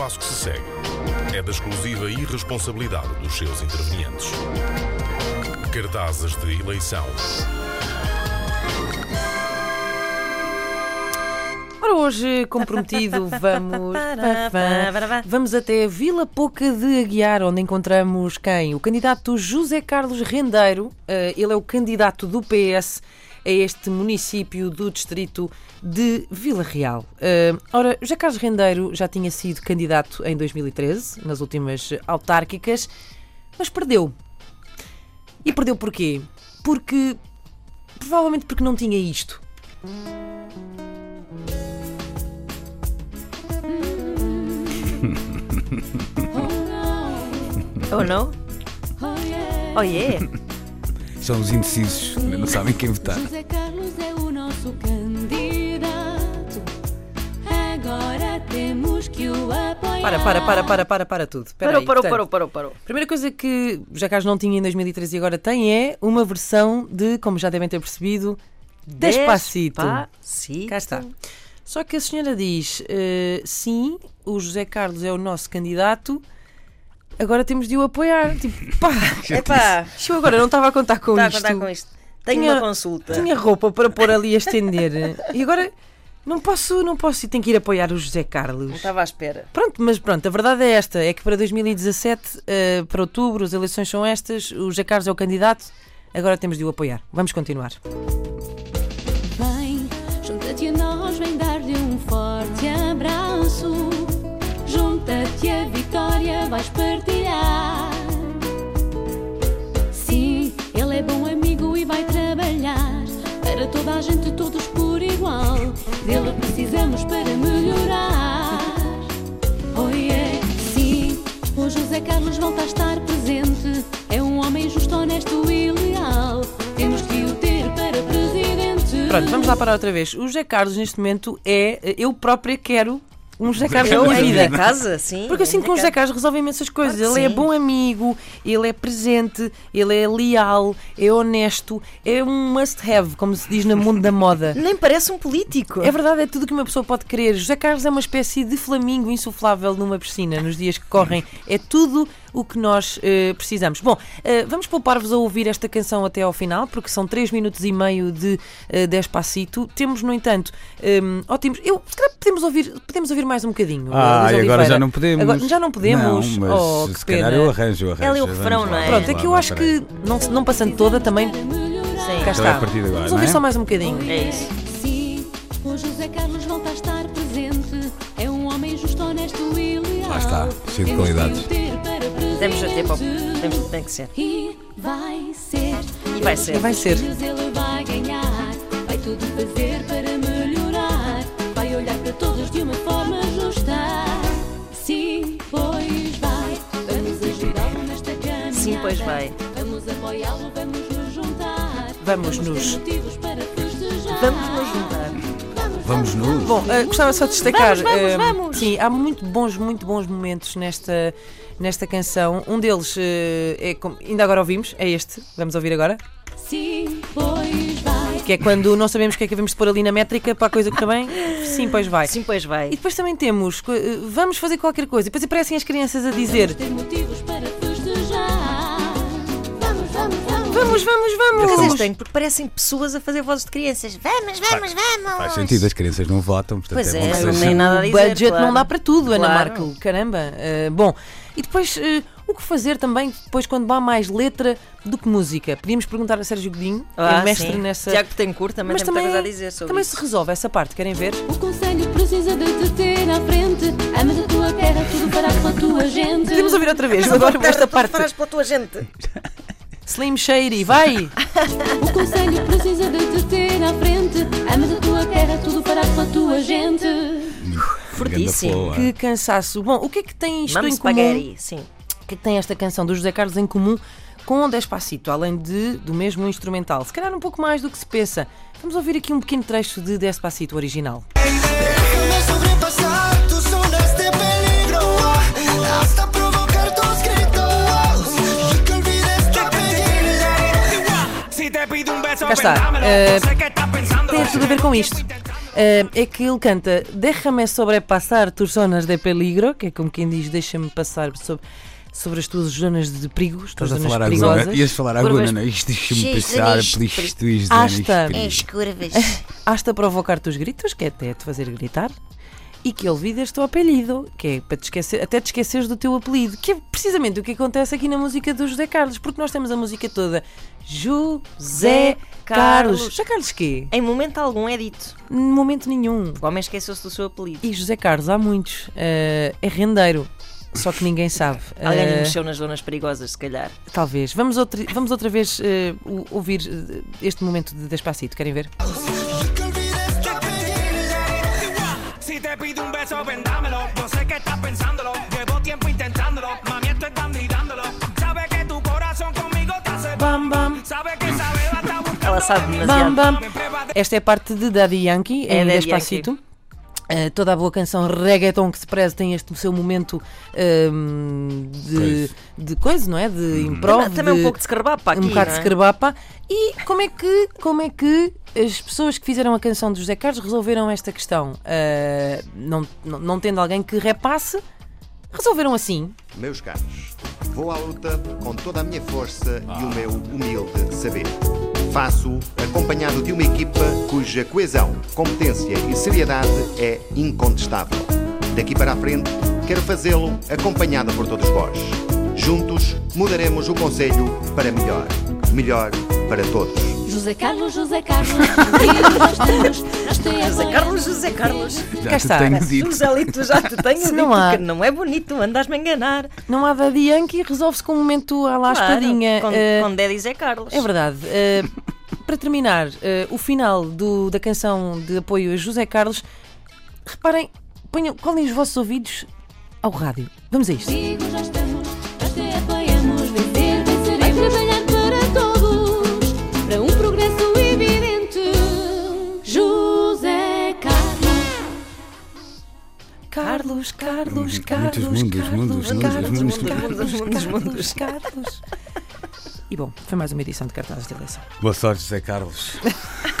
passo que se segue é da exclusiva irresponsabilidade dos seus intervenientes. Cartazes de eleição. Ora, hoje, comprometido, vamos, vamos até Vila Pouca de Aguiar, onde encontramos quem? O candidato José Carlos Rendeiro. Eh, ele é o candidato do PS a este município do distrito de Vila Real. Uh, ora, José Carlos Rendeiro já tinha sido candidato em 2013, nas últimas autárquicas, mas perdeu. E perdeu porquê? Porque. Provavelmente porque não tinha isto. Oh não? Oh yeah! São os indecisos, não sabem quem votar. José Carlos é o nosso candidato. Agora temos que o apoiar. Para, para, para, para, para, para tudo. Espera Parou, aí, parou, portanto, parou, parou, parou. A primeira coisa que José Carlos não tinha em 2013 e agora tem é uma versão de, como já devem ter percebido, Despacito. Despacito. Cá está. Só que a senhora diz: eh, sim, o José Carlos é o nosso candidato, agora temos de o apoiar. Tipo, pá, Epá, eu agora não estava a contar com está a isto. contar com isto. Tenho Tinha- uma consulta. Tinha roupa para pôr ali a estender e agora não posso, não posso e tenho que ir apoiar o José Não Carlos. estava à espera. Pronto, mas pronto, a verdade é esta: é que para 2017, eh, para outubro, as eleições são estas, o José Carlos é o candidato, agora temos de o apoiar. Vamos continuar. Vem, junta-te a nós, vem dar-lhe um forte abraço. Junta-te a vitória, vais partilhar. A gente, todos por igual. Dele precisamos para melhorar. Oh yeah, sim, o José Carlos volta a estar presente. É um homem justo, honesto e leal. Temos que o ter para presidente. Pronto, vamos lá parar outra vez. O José Carlos, neste momento, é. Eu própria quero um José Carlos Eu na minha vida. casa, sim. Porque eu em sinto que o minha José. Carlos resolve imensas coisas. Claro ele é sim. bom amigo, ele é presente, ele é leal, é honesto, é um must-have, como se diz no mundo da moda. Nem parece um político. É verdade, é tudo o que uma pessoa pode querer. José Carlos é uma espécie de flamingo insuflável numa piscina nos dias que correm. É tudo o que nós eh, precisamos. Bom, eh, vamos poupar-vos a ouvir esta canção até ao final, porque são 3 minutos e meio de uh, Despacito. Temos, no entanto, um, ótimos. Eu, se calhar podemos ouvir, podemos ouvir mais um bocadinho. Ah, e agora já não podemos. Agora- já não podemos? Não, mas Oh, se calhar eu arranjo, eu arranjo. Ela é o refrão, não é? Pronto, é que eu acho que, não, não passando toda, também. Sim, Cá Então é está. de agora, Vamos ouvir é? só mais um bocadinho. é isso. O José Carlos volta a estar presente. É um homem justo, honesto e leal. Lá está, cheio de qualidades. Temos a ter para. Temos, tem que ser. E vai ser. E vai ser. E vai ser. Ele vai ganhar. Vai tudo fazer para melhorar. Vai olhar para todos de uma forma justa. Sim, pois vai. Vamos ajudá-lo nesta caminhada. Sim, pois vai. Vamos apoiá-lo, vamos nos juntar. Vamos nos. motivos para festejar. Vamos nos juntar. Vamos nos. Bom, eh, gostava só de destacar. Vamos, vamos, eh, vamos. Sim, há muito bons, muito bons momentos nesta, nesta canção. Um deles eh, é como ainda agora ouvimos, é este. Vamos ouvir agora. Sim, pois vai. Que é quando não sabemos o que é que devemos pôr ali na métrica para a coisa correr bem. Sim, pois vai. Sim, pois E vai. depois também temos, vamos fazer qualquer coisa. E depois aparecem as crianças a dizer: Ter motivos para vamos. Vamos, vamos, Por acaso é vamos. estranho, porque parecem pessoas a fazer vozes de crianças. Vamos, vamos, vamos. Faz sentido, as crianças não votam, portanto Pois é é, não tem nada a o dizer. budget claro. não dá para tudo, Ana Claro. Marco. Caramba. Eh, bom, e depois eh, o que fazer também depois quando há mais letra do que música? Podíamos perguntar a Sérgio Godinho, que Ah, é mestre sim. nessa. Tiago Betancourt também Mas tem muita também, coisa a dizer sobre também isso. se resolve essa parte, querem ver? O conselho precisa de te ter à frente. Ama da tua terra, tudo farás pela tua gente. Podemos ouvir outra vez, agora esta parte. Farás pela tua gente. Slim Shady, vai! O conselho precisa de te ter à frente. Ama da tua terra, tudo farás pela tua gente. Fortíssimo. Que é. cansaço. Bom, o que é que tem isto Mamo em comum? spaghetti, sim. O que é que tem esta canção do José Carlos em comum com o Despacito, além de, do mesmo instrumental? Se calhar um pouco mais do que se pensa. Vamos ouvir aqui um pequeno trecho de Despacito original. Déjame Cá está. pensando Tem tudo a ver com isto. eh, é que ele canta Déjame sobrepassar tus zonas de peligro, que é como quem diz, deixa-me passar sobre, sobre as tuas zonas de perigo, as tuas Estás a zonas falar perigosas. agora. Ias falar Curvas agora, não? Isto deixa-me cheias de pensar, anéis de isto, perigo. isto, isto, Hasta. Hasta provocar-te os gritos, que é até te fazer gritar, e que olvidas o teu apelido, que é para te esquecer, até te esqueceres do teu apelido, que é precisamente o que acontece aqui na música do José Carlos, porque nós temos a música toda José Carlos. Carlos. José Carlos quê? Em momento algum é dito. Em momento nenhum. O homem esqueceu-se do seu apelido. E José Carlos, há muitos. Eh, é rendeiro. Só que ninguém sabe. Alguém Eh, mexeu nas zonas perigosas, se calhar. talvez. Vamos outra, vamos outra vez o- ouvir este momento de Despacito. Querem ver? Vendámelo. Yo sé que estás pensándolo. Llevo tiempo intentándolo. Mami, esto es. Sabe que tu corazón conmigo te hace Bam, bam. Sabe que esa beba está buscando. Ela sabe Bam, demasiado. bam. De- Esta é a parte de Daddy Yankee, É em Daddy Despacito. Eh, toda a boa canção reggaeton que se preze tem este seu momento ehm, de, Coisa. de coisa, não é? De improv, Também, também de, um pouco de escarbapa aqui. um bocado não de é? escarbapa. E como é, que, como é que as pessoas que fizeram a canção de José Carlos resolveram esta questão? Eh, não, não, não tendo alguém que repasse, resolveram assim. Meus caros, vou à luta com toda a minha força e o meu humilde saber. Faço acompanhado de uma equipa cuja coesão, competência e seriedade é incontestável. Daqui para a frente, quero fazê-lo acompanhado por todos vós. Juntos, mudaremos o Conselho para melhor. Melhor para todos. José Carlos, José Carlos, nós nós José. Carlos, José Carlos. Já Cá te está. tenho dito. Joselito, já te tenho Se dito não há- que não é bonito, andas-me a enganar. Não há Daddy Yankee, resolve-se com um momento à lá Claro, espadinha. com, Eh, com Daddy Zé Carlos. É verdade. Uh, para terminar, uh, o final do- da canção de apoio a José Carlos, reparem, ponham, colhem os vossos ouvidos ao rádio. Vamos a isto. Carlos, Carlos, Carlos, mundos, Carlos, mundos, Carlos, mundos, Carlos, Carlos, Carlos. Carlos. E bom, foi mais uma edição de cartazes de eleição. Boa sorte, José Carlos.